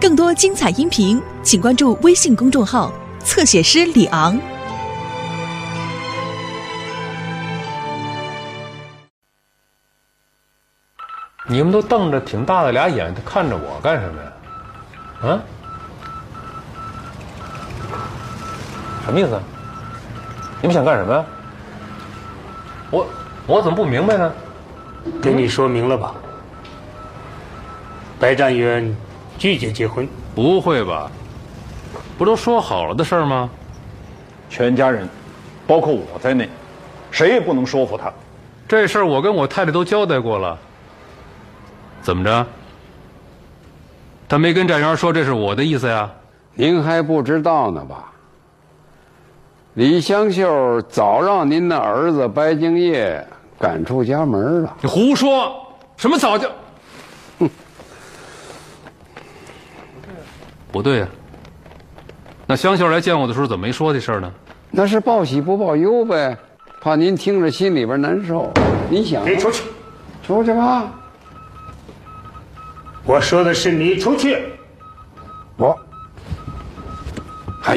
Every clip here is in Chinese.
更多精彩音频，请关注微信公众号“侧写师李昂”。你们都瞪着挺大的俩眼睛看着我干什么呀？啊？什么意思？你们想干什么呀？我我怎么不明白呢？给你说明了吧？白占元拒绝结婚，不会吧？不都说好了的事儿吗？全家人，包括我在内，谁也不能说服他。这事儿我跟我太太都交代过了。怎么着？他没跟站元说这是我的意思呀？您还不知道呢吧？李香秀早让您的儿子白敬业赶出家门了。你胡说！什么早就？不对呀。那香秀来见我的时候，怎么没说这事儿呢？那是报喜不报忧呗，怕您听着心里边难受。您想？你出去，出去吧。我说的是你出去。我，嗨。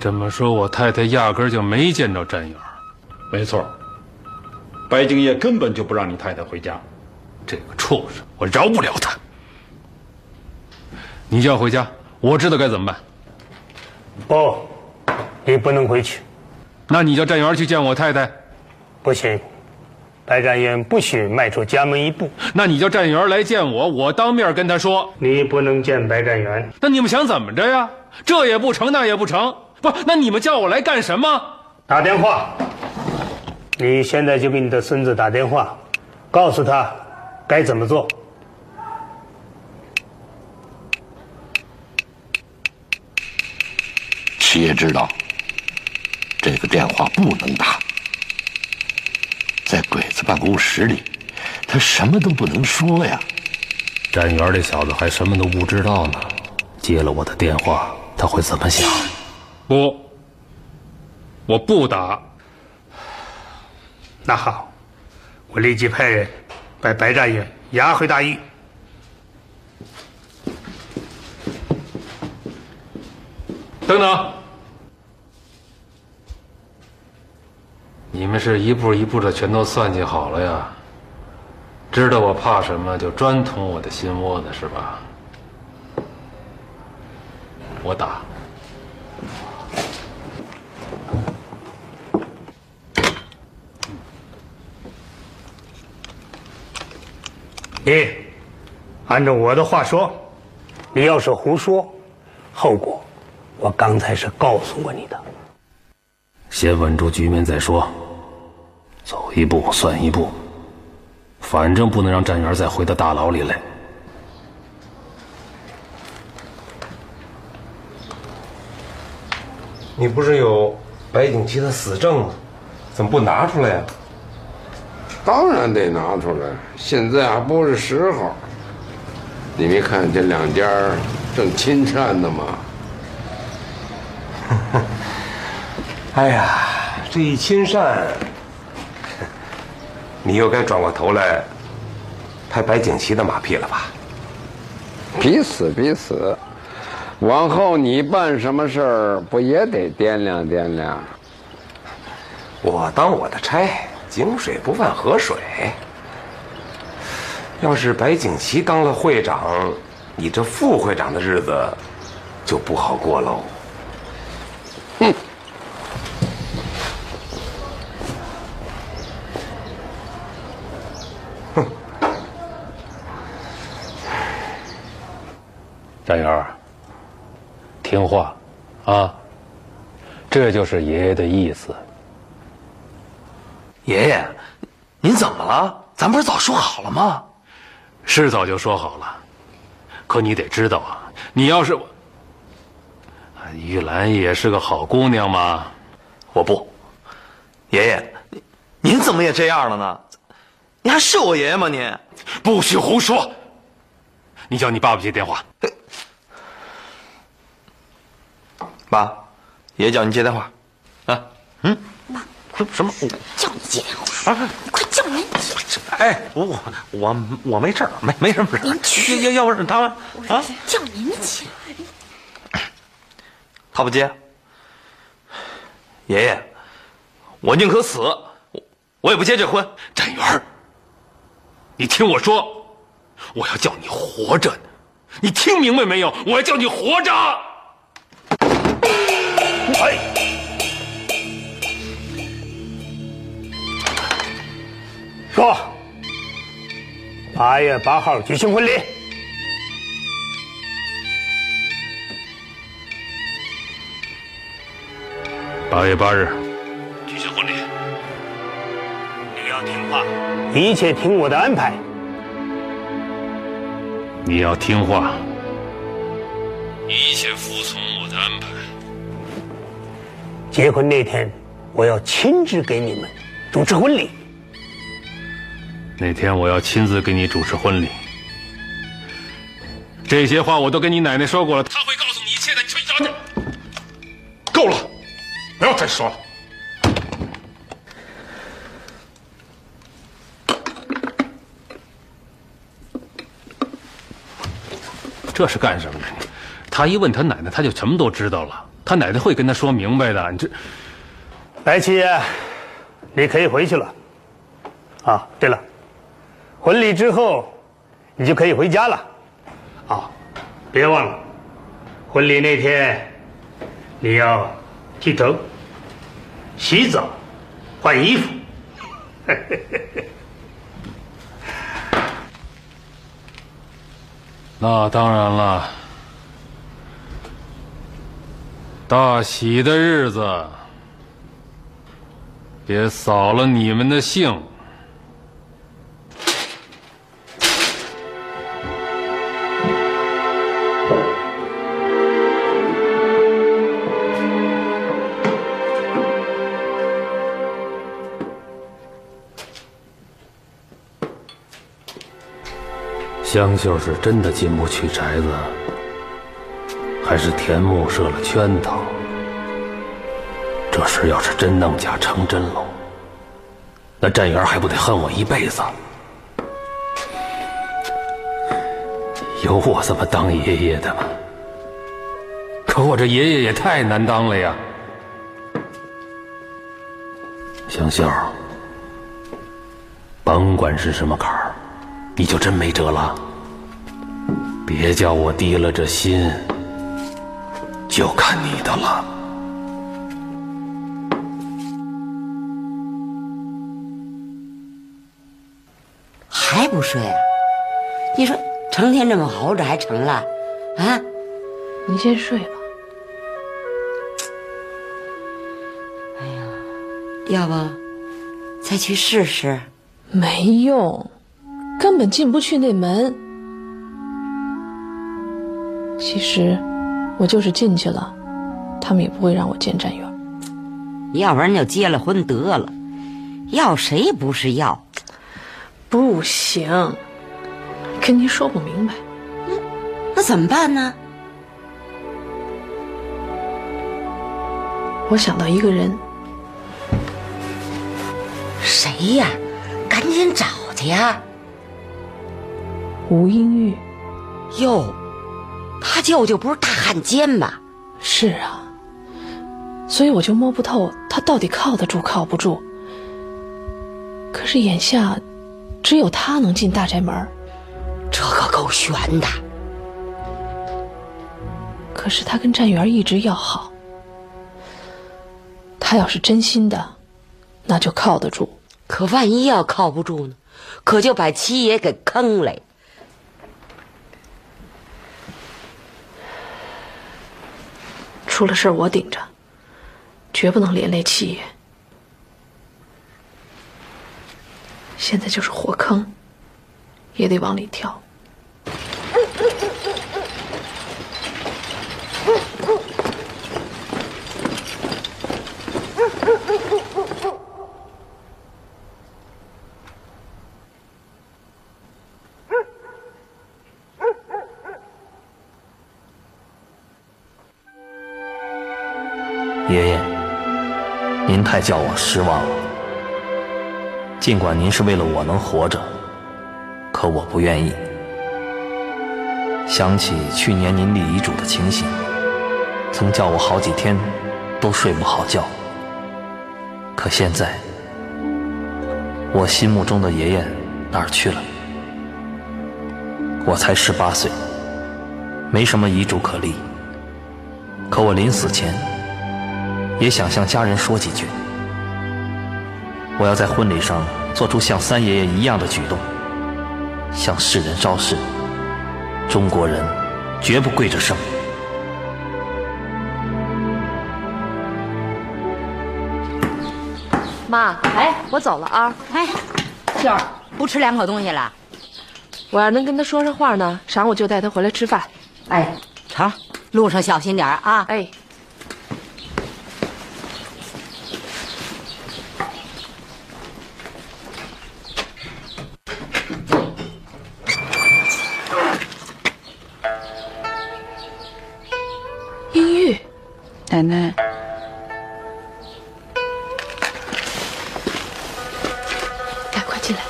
这么说，我太太压根儿就没见着战友。没错，白敬业根本就不让你太太回家。这个畜生，我饶不了他。你就要回家，我知道该怎么办。不，你不能回去。那你叫站员去见我太太。不行，白占元不许迈出家门一步。那你叫站员来见我，我当面跟他说。你不能见白占元。那你们想怎么着呀？这也不成，那也不成。不，那你们叫我来干什么？打电话。你现在就给你的孙子打电话，告诉他该怎么做。七爷知道，这个电话不能打。在鬼子办公室里，他什么都不能说呀。占元这小子还什么都不知道呢，接了我的电话，他会怎么想？不，我不打。那好，我立即派人把白占元押回大狱。等等，你们是一步一步的全都算计好了呀？知道我怕什么，就专捅我的心窝子是吧？我打。你按照我的话说，你要是胡说，后果我刚才是告诉过你的。先稳住局面再说，走一步算一步，反正不能让占元再回到大牢里来。你不是有白景琦的死证吗？怎么不拿出来呀？当然得拿出来，现在还不是时候。你没看这两家正亲善呢吗？哎呀，这一亲善，你又该转过头来拍白景琦的马屁了吧？彼此彼此，往后你办什么事儿，不也得掂量掂量？我当我的差。井水不犯河水。要是白景琦当了会长，你这副会长的日子就不好过喽。哼！哼！占元，听话啊！这就是爷爷的意思。爷爷，您怎么了？咱不是早说好了吗？是早就说好了，可你得知道啊，你要是……玉兰也是个好姑娘嘛。我不，爷爷，您怎么也这样了呢？你还是我爷爷吗？您不许胡说！你叫你爸爸接电话。爸，爷爷叫您接电话。啊，嗯，爸，什么？我叫。你接电话，啊、你快叫人接。哎，我我我没事儿，没没什么事儿。您去，要要不是他们啊，叫您接。他不接。爷爷，我宁可死，我我也不结这婚。展元，你听我说，我要叫你活着，你听明白没有？我要叫你活着。哎，说，八月八号举行婚礼。八月八日举行婚礼，你要听话，一切听我的安排。你要听话，一切服从我的安排。结婚那天，我要亲自给你们主持婚礼。那天我要亲自给你主持婚礼。这些话我都跟你奶奶说过了，她会告诉你一切的。你去找去。够了，不要再说了。这是干什么呢？他一问他奶奶，他就什么都知道了。他奶奶会跟他说明白的。你这，白七爷，你可以回去了。啊，对了，婚礼之后，你就可以回家了。啊，别忘了，婚礼那天你要剃头、洗澡、换衣服。那当然了，大喜的日子，别扫了你们的兴。香秀是真的进不去宅子，还是田木设了圈套？这事要是真弄假成真喽，那站元还不得恨我一辈子？有我这么当爷爷的吗？可我这爷爷也太难当了呀！香秀，甭管是什么坎。你就真没辙了，别叫我低了这心，就看你的了。还不睡啊？你说成天这么熬着还成了？啊？你先睡吧。哎呀，要不再去试试？没用。根本进不去那门。其实，我就是进去了，他们也不会让我见站员。要不然就结了婚得了，要谁不是要？不行，跟您说不明白。那那怎么办呢？我想到一个人。谁呀？赶紧找去呀！吴英玉，哟，他舅舅不是大汉奸吗？是啊，所以我就摸不透他到底靠得住靠不住。可是眼下，只有他能进大宅门，这可够悬的。可是他跟站元一直要好，他要是真心的，那就靠得住。可万一要靠不住呢？可就把七爷给坑了。出了事我顶着，绝不能连累七爷。现在就是火坑，也得往里跳。太叫我失望了。尽管您是为了我能活着，可我不愿意。想起去年您立遗嘱的情形，曾叫我好几天都睡不好觉。可现在，我心目中的爷爷哪儿去了？我才十八岁，没什么遗嘱可立。可我临死前，也想向家人说几句。我要在婚礼上做出像三爷爷一样的举动，向世人昭示：中国人绝不跪着生。妈，哎，我走了啊。哎，秀儿，不吃两口东西了？我要能跟他说上话呢，晌午就带他回来吃饭。哎，成，路上小心点啊。哎。奶奶。来，快进来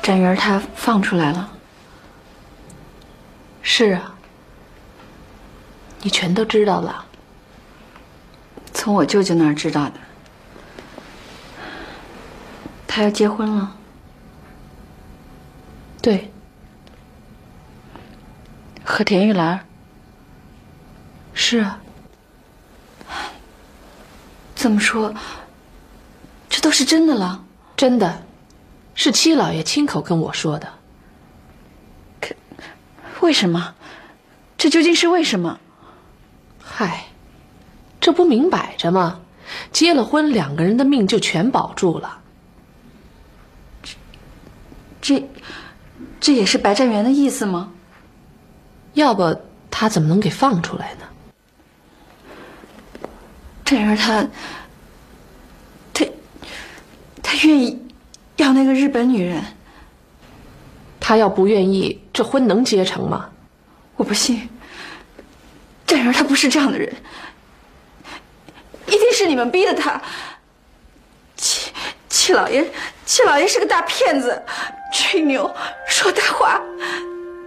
展元他放出来了。是啊，你全都知道了。从我舅舅那儿知道的。他要结婚了。对。和田玉兰。是啊。这么说，这都是真的了。真的。是七老爷亲口跟我说的。可，为什么？这究竟是为什么？嗨，这不明摆着吗？结了婚，两个人的命就全保住了。这，这，这也是白占元的意思吗？要不他怎么能给放出来呢？占元他，他，他愿意。要那个日本女人，他要不愿意，这婚能结成吗？我不信。占元他不是这样的人，一定是你们逼的他。戚戚老爷，戚老爷是个大骗子，吹牛说大话，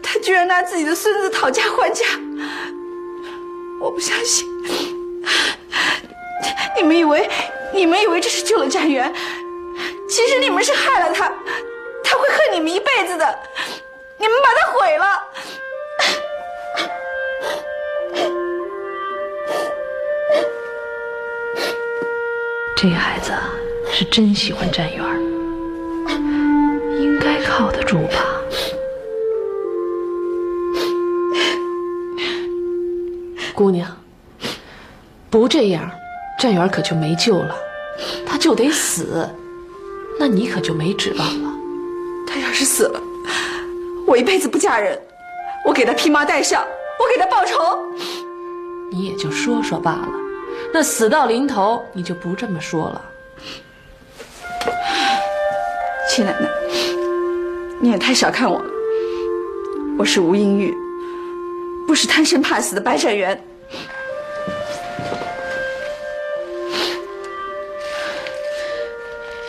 他居然拿自己的孙子讨价还价。我不相信。你们以为，你们以为这是救了战元？其实你们是害了他，他会恨你们一辈子的。你们把他毁了。这孩子是真喜欢占元，应该靠得住吧？姑娘，不这样，占元可就没救了，他就得死。那你可就没指望了。他要是死了，我一辈子不嫁人，我给他披麻戴孝，我给他报仇。你也就说说罢了，那死到临头你就不这么说了。七奶奶，你也太小看我了。我是吴英玉，不是贪生怕死的白展元。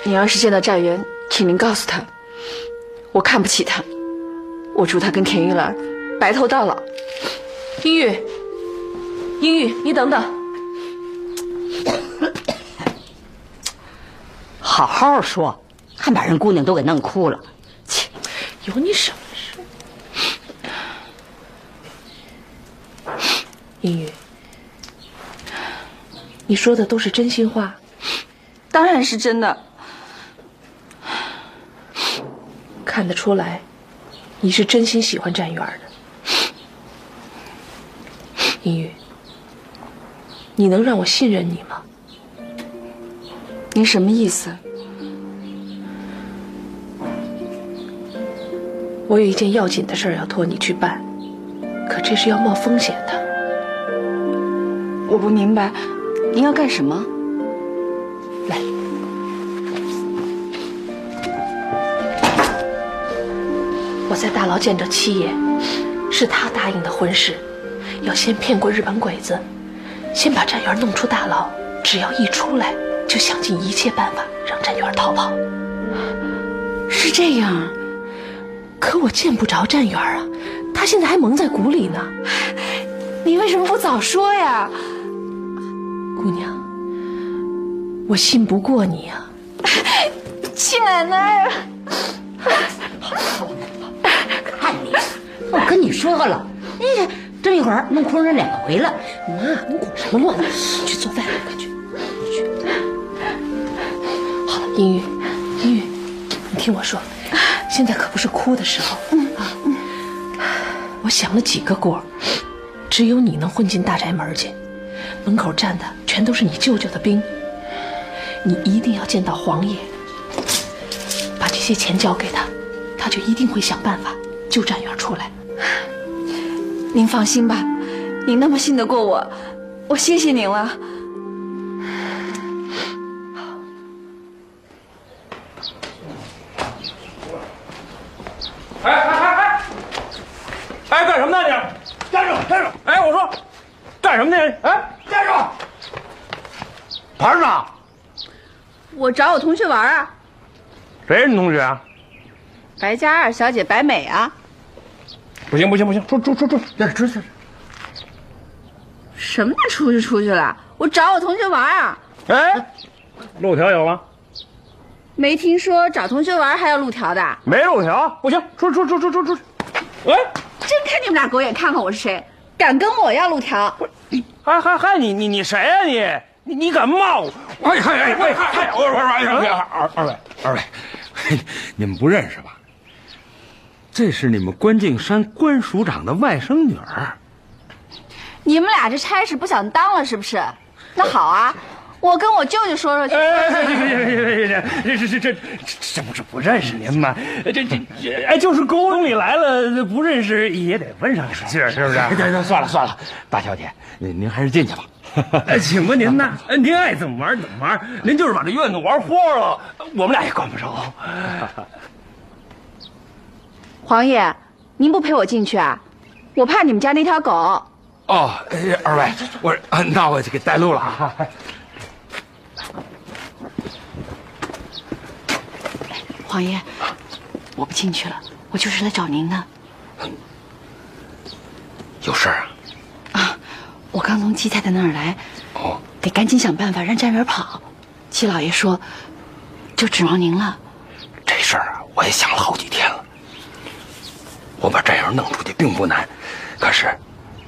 你要是见到占元，请您告诉他，我看不起他，我祝他跟田玉兰白头到老。英玉，英玉，你等等，好好说，还把人姑娘都给弄哭了，有你什么事？英玉，你说的都是真心话？当然是真的。看得出来，你是真心喜欢占元的。英玉，你能让我信任你吗？您什么意思？我有一件要紧的事要托你去办，可这是要冒风险的。我不明白，您要干什么？来我在大牢见着七爷，是他答应的婚事，要先骗过日本鬼子，先把战元弄出大牢，只要一出来，就想尽一切办法让战元逃跑。是这样，可我见不着战元啊，他现在还蒙在鼓里呢。你为什么不早说呀？姑娘，我信不过你呀。七奶奶，看你，我跟你说了，你这一会儿弄哭人两回了。妈，你滚什么乱？去做饭，快去。去。好了，英玉，英玉，你听我说，现在可不是哭的时候。嗯啊，我想了几个锅，只有你能混进大宅门去。门口站的全都是你舅舅的兵，你一定要见到黄爷。把这些钱交给他，他就一定会想办法救战元出来。您放心吧，您那么信得过我，我谢谢您了。哎哎哎哎！哎，干什么呢你？站住！站住！哎，我说，干什么呢？哎，站住！玩呢？我找我同学玩啊。谁是你同学啊？白家二小姐白美啊！不行不行不行，出出出出，出去！什么出去出去了？我找我同学玩啊！哎，路条有吗？没听说找同学玩还要路条的。没路条，不行，出出出出出出！哎，真看你们俩狗眼看看我是谁，敢跟我要路条？还还还你你你谁呀你？你你敢骂我？哎嗨哎喂嗨！我我我二二位二位，你们不认识吧？这是你们关敬山关署长的外甥女儿。你们俩这差事不想当了是不是？那好啊，我跟我舅舅说说去。哎，行行行行行行，这这这这这不是不认识您吗？这这哎，就是宫里来了不认识也得问上两句，是不是？算了算了，大小姐，您您还是进去吧。哎，请吧您呢，您爱怎么玩怎么玩，您就是把这院子玩花了，我们俩也管不着。黄爷，您不陪我进去啊？我怕你们家那条狗。哦，二位，我那我就给带路了啊。黄爷，我不进去了，我就是来找您的。有事啊？啊，我刚从七太太那儿来，哦，得赶紧想办法让占元跑。七老爷说，就指望您了。这事儿啊，我也想了好几天了。我把战元弄出去并不难，可是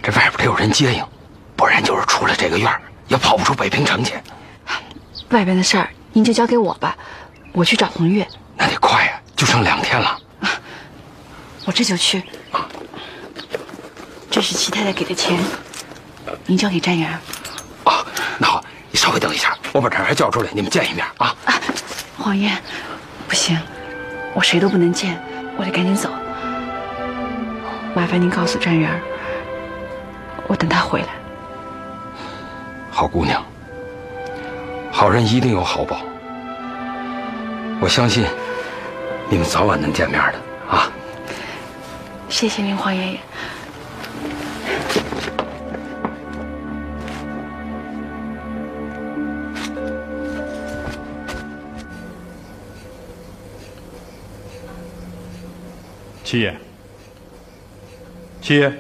这外边得有人接应，不然就是出了这个院也跑不出北平城去。外边的事儿您就交给我吧，我去找红月。那得快呀，就剩两天了。啊，我这就去。这是齐太太给的钱，您交给詹元。啊，那好，你稍微等一下，我把战元叫出来，你们见一面啊。啊，黄爷，不行，我谁都不能见，我得赶紧走。麻烦您告诉詹元，我等他回来。好姑娘，好人一定有好报。我相信你们早晚能见面的啊！谢谢您，黄爷爷。七爷，七爷，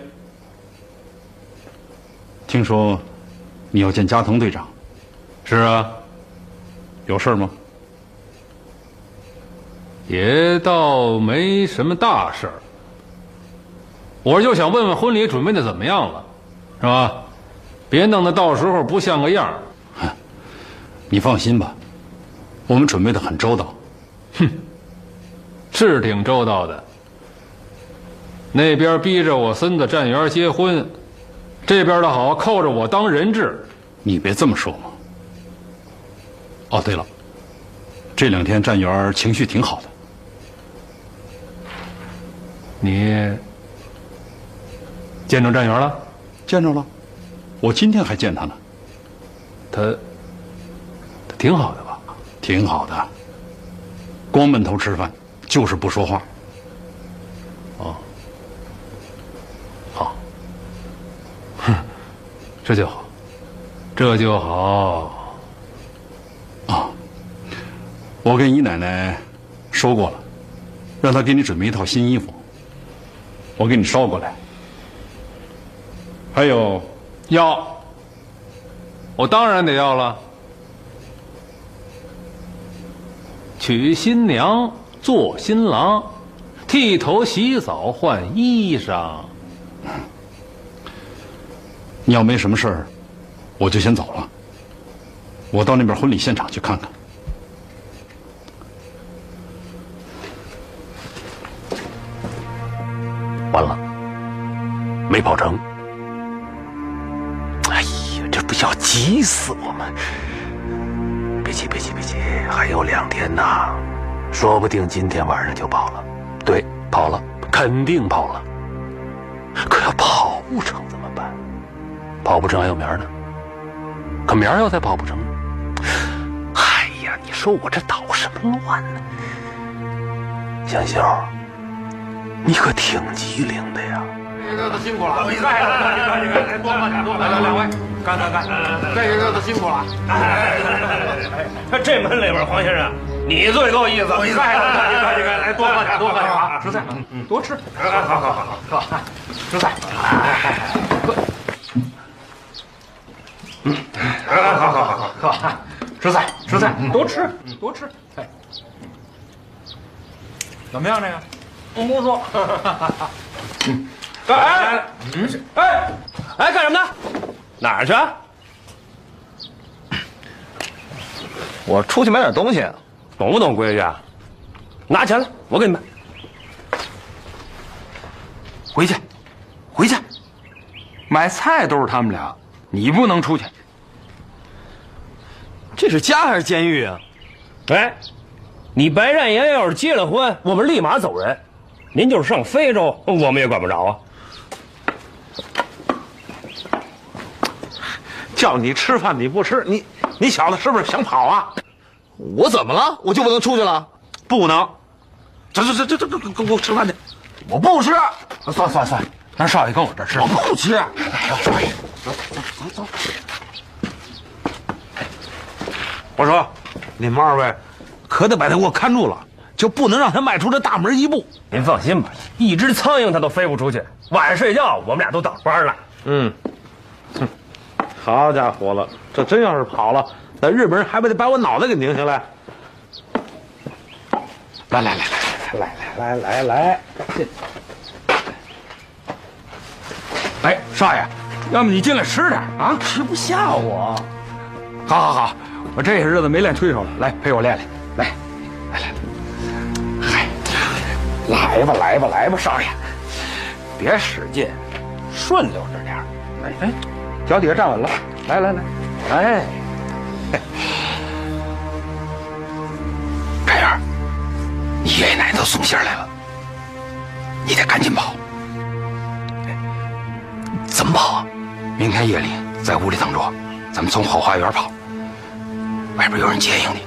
听说你要见加藤队长？是啊，有事吗？也倒没什么大事儿，我就想问问婚礼准备的怎么样了，是吧？别弄得到时候不像个样儿。你放心吧，我们准备的很周到。哼，是挺周到的。那边逼着我孙子战元结婚，这边的好扣着我当人质。你别这么说嘛。哦，对了，这两天战元情绪挺好的。你见着站员了？见着了，我今天还见他呢。他他挺好的吧？挺好的。光闷头吃饭，就是不说话。哦，好，哼，这就好，这就好。啊，我跟姨奶奶说过了，让她给你准备一套新衣服，我给你捎过来。还有，要，我当然得要了。娶新娘，做新郎，剃头、洗澡、换衣裳。你要没什么事儿，我就先走了。我到那边婚礼现场去看看。没跑成。哎呀，这不要急死我们！别急，别急，别急，还有两天呢，说不定今天晚上就跑了。对，跑了，肯定跑了。可要跑不成怎么办？跑不成还有明儿呢。可明儿要再跑不成，哎呀，你说我这捣什么乱呢？香秀，你可挺机灵的呀。这都辛苦了，你看，你干，你看，多喝点，多喝点，两位，干干干，这些日子辛苦了。哎这门里边，黄先生，你最够意思。你看，你看，你看，来多喝点，多喝点啊！吃菜，嗯，多吃。好好好好好，吃菜。嗯，好好好好好，吃菜吃菜，多吃多吃。哎，怎么样这个？不错。嗯。哎，嗯，哎，哎，干什么呢？哪儿去？我出去买点东西，懂不懂规矩啊？拿钱来，我给你买。回去，回去。买菜都是他们俩，你不能出去。这是家还是监狱啊？哎，你白占爷要是结了婚，我们立马走人。您就是上非洲，我们也管不着啊。叫你吃饭你不吃，你你小子是不是想跑啊？我怎么了？我就不能出去了？不能！走走走走走，给给我吃饭去！我不吃！算算算，让少爷跟我这儿吃。我不吃！少爷，走走走走。我说，你们二位可得把他给我看住了，就不能让他迈出这大门一步。您放心吧，一只苍蝇他都飞不出去。晚上睡觉，我们俩都倒班了。嗯。哼。好家伙了，这真要是跑了，那日本人还不得把我脑袋给拧下来？来来来来来来来来来，进。哎，少爷，要么你进来吃点啊，吃不下我。好好好，我这些日子没练推手了，来陪我练练。来，来来，嗨，来吧来吧来吧，少爷，别使劲，顺溜着点儿。哎哎。脚底下站稳了，来来来，哎，这样，你爷爷奶奶都送信来了，你得赶紧跑。怎么跑啊？明天夜里在屋里等着我，咱们从后花园跑，外边有人接应你。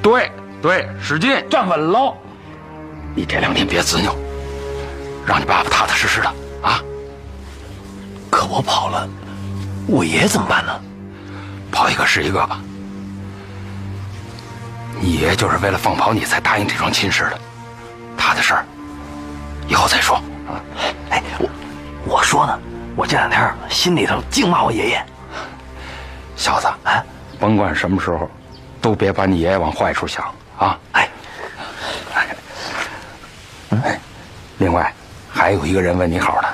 对对，使劲站稳喽！你这两天别执拗，让你爸爸踏踏实实的我跑了，我爷爷怎么办呢？跑一个是一个吧。你爷爷就是为了放跑你才答应这桩亲事的，他的事儿以后再说啊。哎，我我说呢，我这两天心里头净骂我爷爷。小子啊，甭管什么时候，都别把你爷爷往坏处想啊。哎，哎，另外还有一个人问你好呢。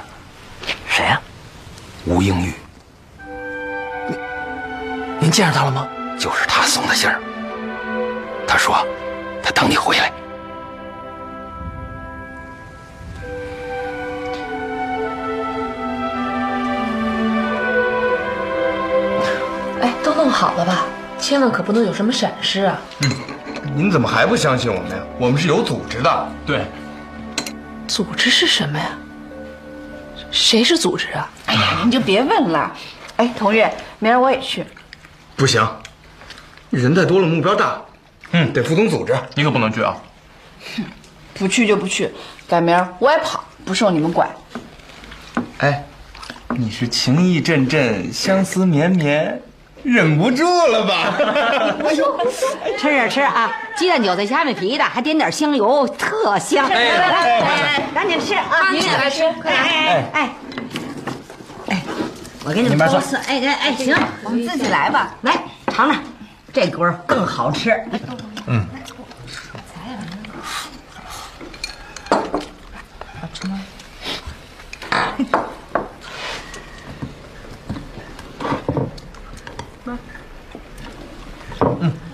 谁呀？吴英玉，您您见着他了吗？就是他送的信儿。他说，他等你回来。哎，都弄好了吧？千万可不能有什么闪失啊！嗯，您怎么还不相信我们呀？我们是有组织的。对，组织是什么呀？谁是组织啊？哎呀，你就别问了。哎，童月，明儿我也去。不行，人太多了，目标大。嗯，得服从组织。你可不能去啊。哼，不去就不去，改明儿我也跑，不受你们管。哎，你是情意阵阵，相思绵绵，忍不住了吧？哎呦，吃着吃啊，鸡蛋韭菜虾米皮的，还点点香油，特香。来来来赶紧吃啊！你也来吃，快点！哎哎哎，我给你们包次。哎哎哎，行，我们自己来吧。来尝尝，这锅更好吃。嗯。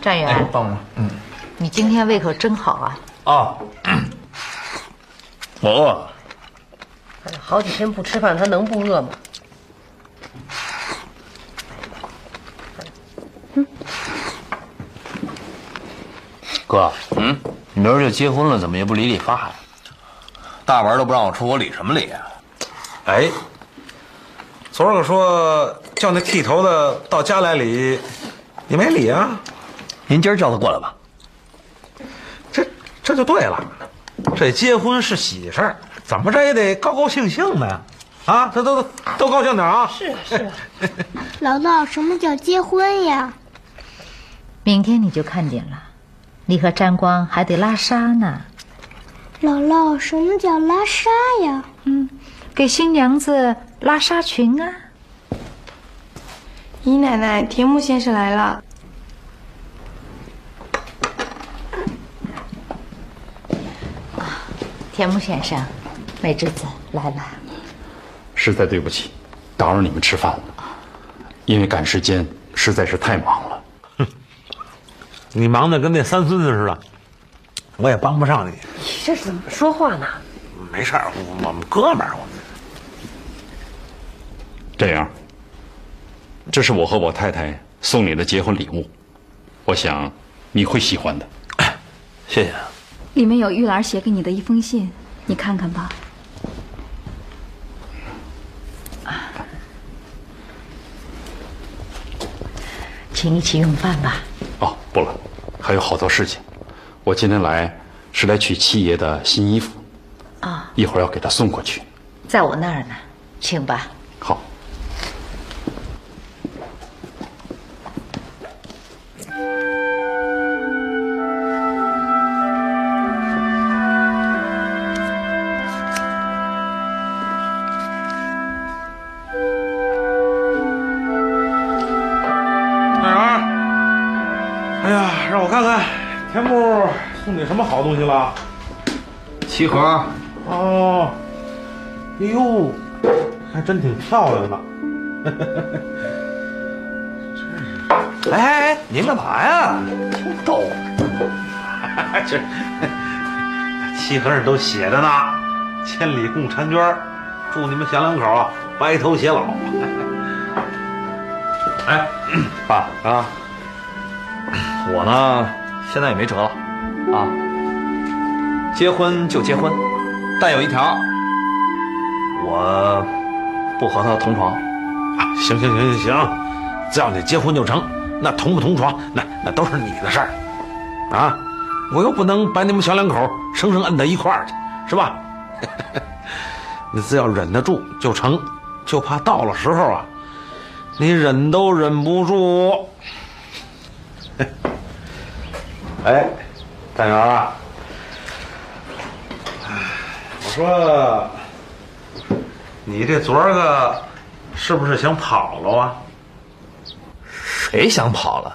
站元，帮忙。嗯。你今天胃口真好啊！啊，我饿。好几天不吃饭，他能不饿吗？哥，嗯，你明儿就结婚了，怎么也不理理发呀？大门都不让我出，我理什么理啊？哎，昨儿个说叫那剃头的到家来理，你没理啊？您今儿叫他过来吧。这这就对了，这结婚是喜事儿，怎么着也得高高兴兴的呀！啊，这都都都高兴点啊！是是。姥姥，什么叫结婚呀？明天你就看见了，你和沾光还得拉纱呢。姥姥，什么叫拉纱呀？嗯，给新娘子拉纱裙啊。姨奶奶，田木先生来了。田木先生，美智子来了。实在对不起，打扰你们吃饭了，因为赶时间，实在是太忙了。哼你忙的跟那三孙子似的，我也帮不上你。你这是怎么说话呢？没事儿，我们哥们儿。这样，这是我和我太太送你的结婚礼物，我想你会喜欢的。谢谢。里面有玉兰写给你的一封信，你看看吧。请一起用饭吧。哦，不了，还有好多事情。我今天来是来取七爷的新衣服，啊，一会儿要给他送过去。在我那儿呢，请吧。好。东西了？棋盒。哦，哎呦，还真挺漂亮的。哎哎哎，您干嘛呀？真逗。这棋盒上都写着呢，“千里共婵娟，祝你们小两口啊白头偕老。”哎，爸啊，我呢现在也没辙了啊，结婚就结婚，但有一条，我不和他同床。啊，行行行行行，只要你结婚就成，那同不同床，那那都是你的事儿，啊，我又不能把你们小两口生生摁到一块儿去，是吧？你只要忍得住就成，就怕到了时候啊，你忍都忍不住。哎，大元啊，我说，你这昨儿个是不是想跑了啊？谁想跑了？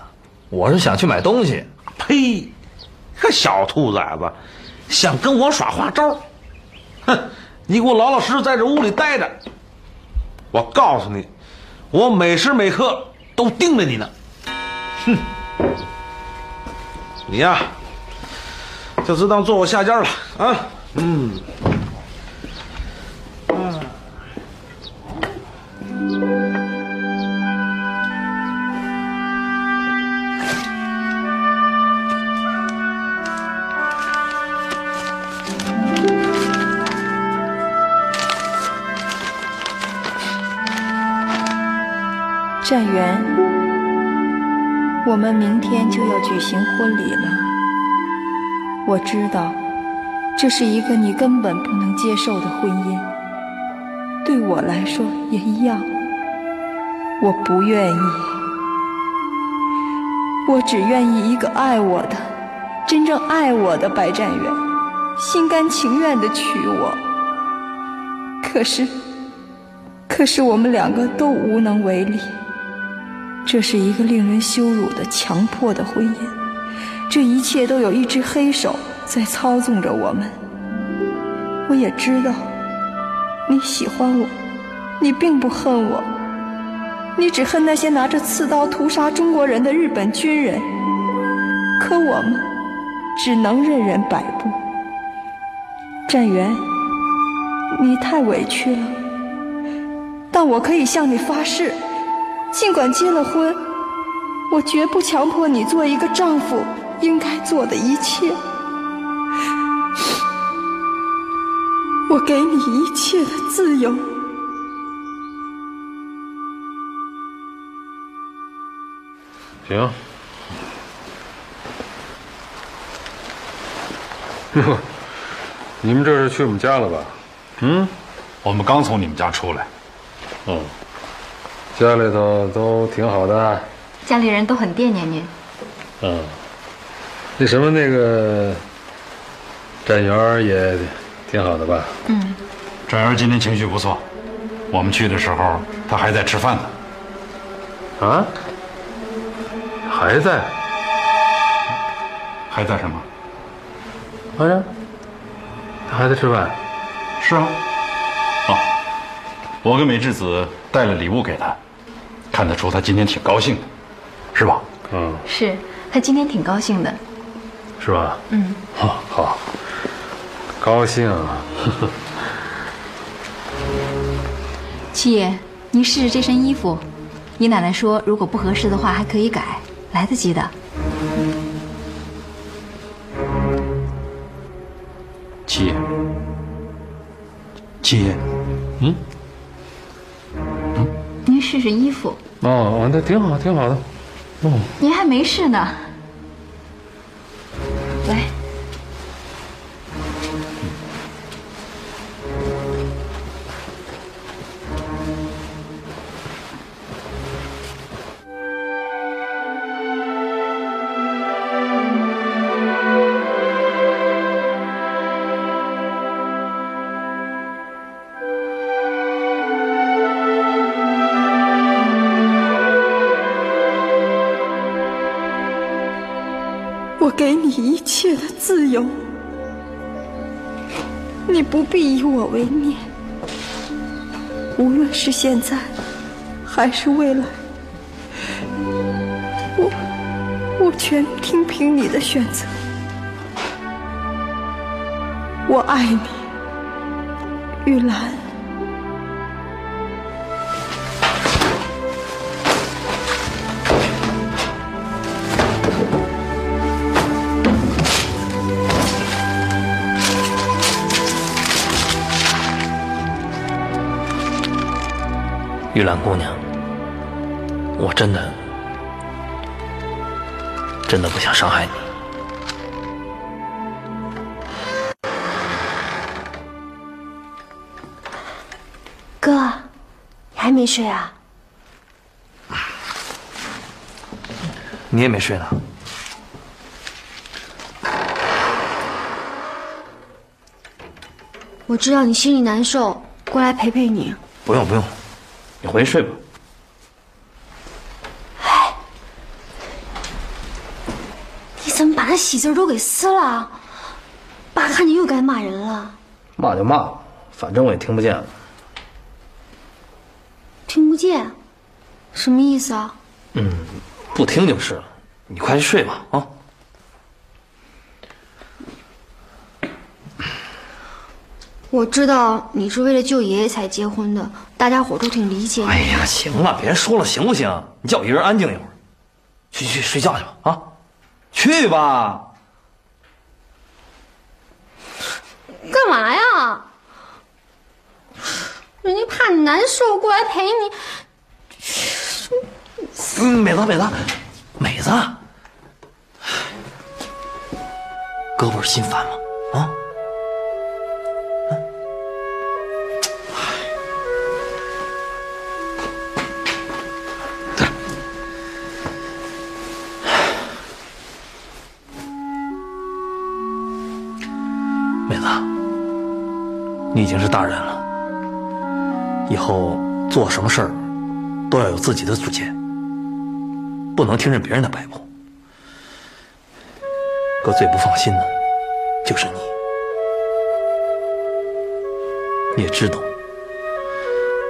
我是想去买东西。呸！个小兔崽子，想跟我耍花招？哼！你给我老老实实在这屋里待着。我告诉你，我每时每刻都盯着你呢。哼！你呀，就只当做我下家了啊！嗯。我们明天就要举行婚礼了。我知道，这是一个你根本不能接受的婚姻，对我来说也一样。我不愿意，我只愿意一个爱我的、真正爱我的白占元，心甘情愿的娶我。可是，可是我们两个都无能为力。这是一个令人羞辱的强迫的婚姻，这一切都有一只黑手在操纵着我们。我也知道，你喜欢我，你并不恨我，你只恨那些拿着刺刀屠杀中国人的日本军人。可我们只能任人摆布。战元，你太委屈了，但我可以向你发誓。尽管结了婚，我绝不强迫你做一个丈夫应该做的一切。我给你一切的自由。行。哟，你们这是去我们家了吧？嗯，我们刚从你们家出来。哦。家里头都挺好的，家里人都很惦念您。嗯，那什么，那个展元也挺好的吧？嗯，展元今天情绪不错，我们去的时候他还在吃饭呢。啊？还在？还在什么？哎呀，他还在吃饭？是啊。哦，我跟美智子带了礼物给他。看得出他今天挺高兴的，是吧？嗯，是他今天挺高兴的，是吧？嗯，好，好，高兴。啊 七爷，您试试这身衣服，你奶奶说如果不合适的话还可以改，来得及的。七爷，七爷，嗯，试试衣服。哦，那挺好，挺好的。哦，您还没试呢。来，由，你不必以我为念。无论是现在，还是未来，我我全听凭你的选择。我爱你，玉兰。玉兰姑娘，我真的真的不想伤害你。哥，你还没睡啊？你也没睡呢。我知道你心里难受，过来陪陪你。不用不用。你回去睡吧。哎，你怎么把那喜字都给撕了？爸看见又该骂人了。骂就骂吧，反正我也听不见了。听不见？什么意思啊？嗯，不听就是了。你快去睡吧，啊。我知道你是为了救爷爷才结婚的，大家伙都挺理解你。哎呀，行了，别说了，行不行？你叫我一人安静一会儿，去去睡觉去吧，啊，去吧。干嘛呀？人家怕你难受，过来陪你。嗯，美子，美子，美子，哥不是心烦吗？已经是大人了，以后做什么事儿都要有自己的主见，不能听任别人的摆布。哥最不放心的就是你，你也知道，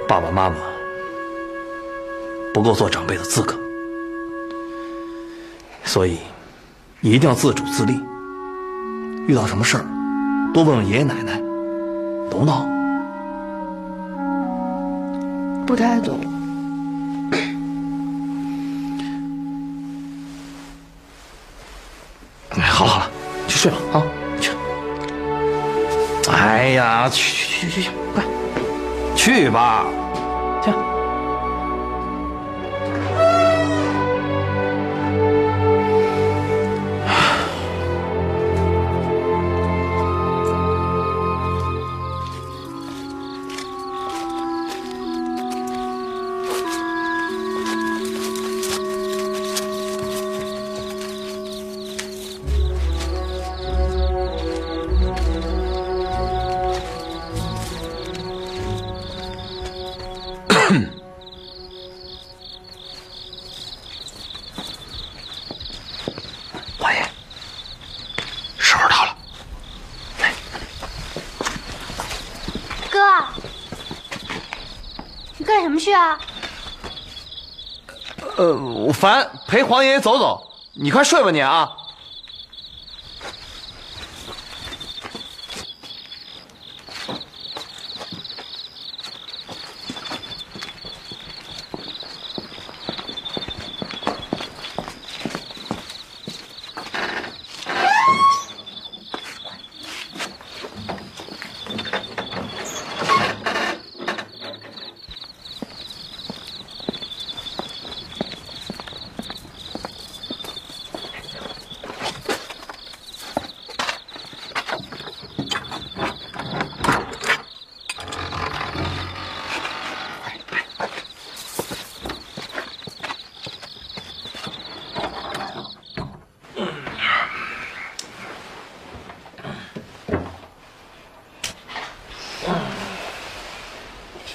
爸爸妈妈不够做长辈的资格，所以你一定要自主自立。遇到什么事儿，多问问爷爷奶奶，懂不懂？不太懂。哎，好了好了，去睡吧啊，去。哎呀，去去去去去，快去吧，去。烦陪黄爷爷走走，你快睡吧你啊。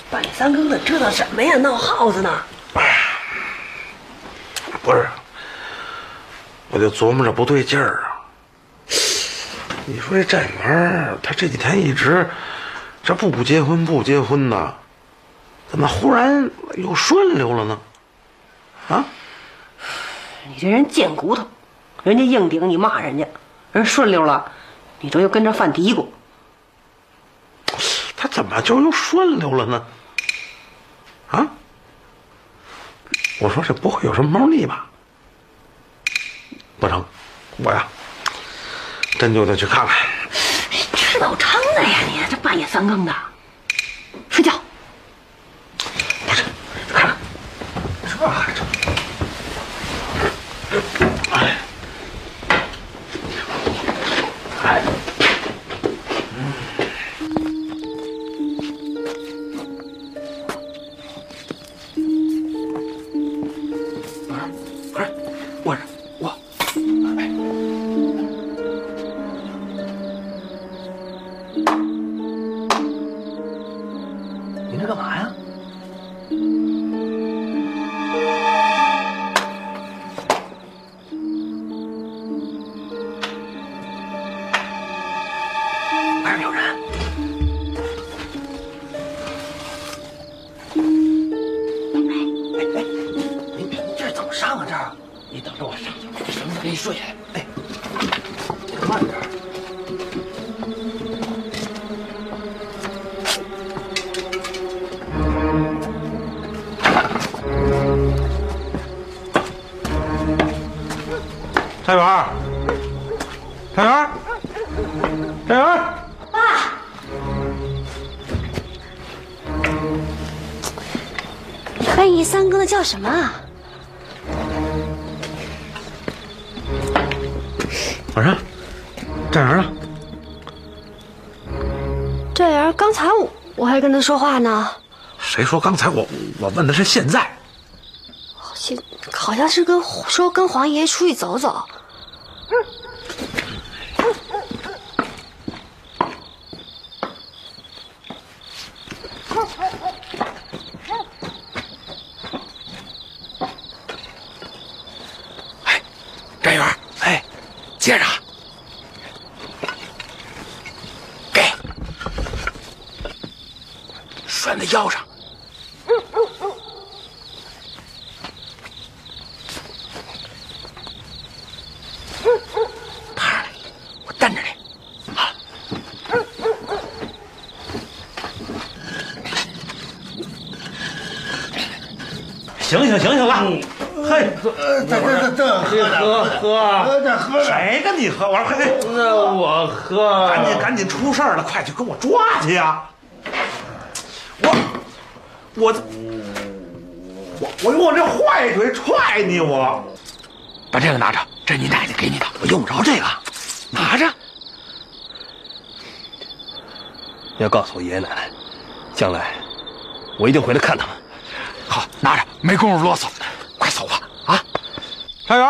半夜三更的折腾什么呀？闹耗子呢？不是，我就琢磨着不对劲儿啊。你说这寨门他这几天一直这不结婚不结婚的，怎么忽然又顺溜了呢？啊？你这人贱骨头，人家硬顶你骂人家，人顺溜了，你这又跟着犯嘀咕。他怎么就又顺溜了呢？啊？我说这不会有什么猫腻吧？不成，我呀，真就得去看看。吃饱撑的呀你，这半夜三更的，我说，站员呢？这人刚才我我还跟他说话呢，谁说刚才我我问的是现在？好像好像是跟说跟黄爷出去走走。站员，哎，接着，给，拴在腰上。趴上来，我蹬着你。啊，醒醒醒醒了！嘿，这这这喝喝喝这喝谁跟你喝？我说嘿，那我喝，赶紧赶紧出事儿了，快去跟我抓去呀！我我我我用我这坏腿踹你我！把这个拿着，这是你奶奶给你的，我用不着这个，拿着。要告诉我爷爷奶奶，将来我一定回来看他们。好，拿着，没工夫啰嗦，快走吧！啊，开园。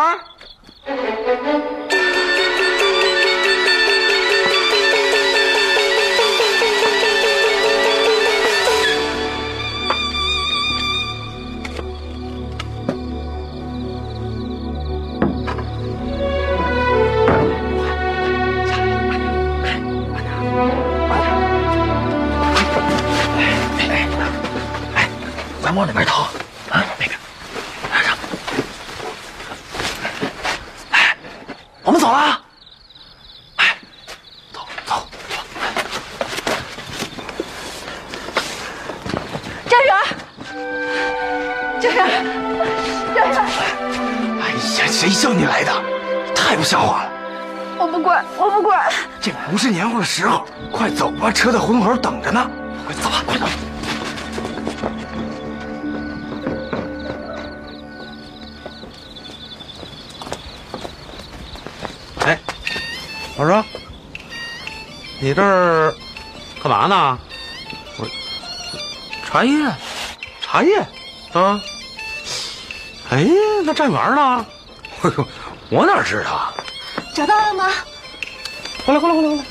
咱往哪边逃？啊，那边。哎，我们走了。哎，走走走。站员，站员，站员，哎呀，谁叫你来的？太不像话了！我不管，我不管。这不是黏糊的时候，快走吧，车在胡同口等着呢。你这儿干嘛呢？我茶叶，茶叶啊。哎，那站员呢？哎呦，我哪知道？找到了吗？过来，过来，过来，过来！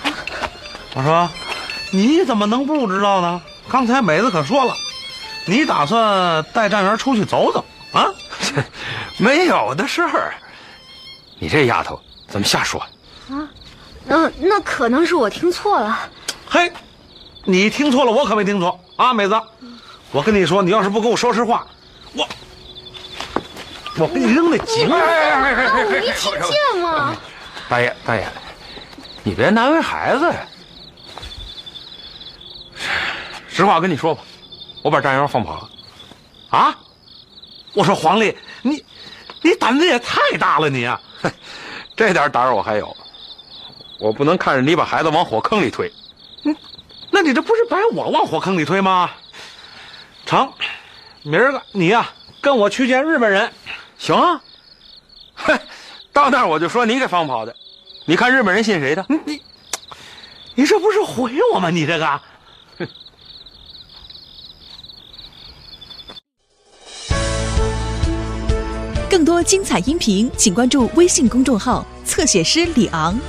我说，你怎么能不知道呢？刚才美子可说了，你打算带站员出去走走啊？没有的事儿。你这丫头怎么瞎说？啊，那那可能是我听错了。嘿，你听错了，我可没听错啊，美子。我跟你说，你要是不跟我说实话，我我给你扔那井里。啊，我没听见吗。大爷，大爷，你别难为孩子呀。实话跟你说吧，我把站员放跑了。啊！我说黄丽，你你胆子也太大了，你啊！这点胆儿我还有，我不能看着你把孩子往火坑里推。嗯，那你这不是把我往火坑里推吗？成，明儿个你呀、跟我去见日本人。行啊。哼，到那儿我就说你给放跑的，你看日本人信谁的？你你这不是毁我吗？你这个。更多精彩音频，请关注微信公众号“侧写师李昂”。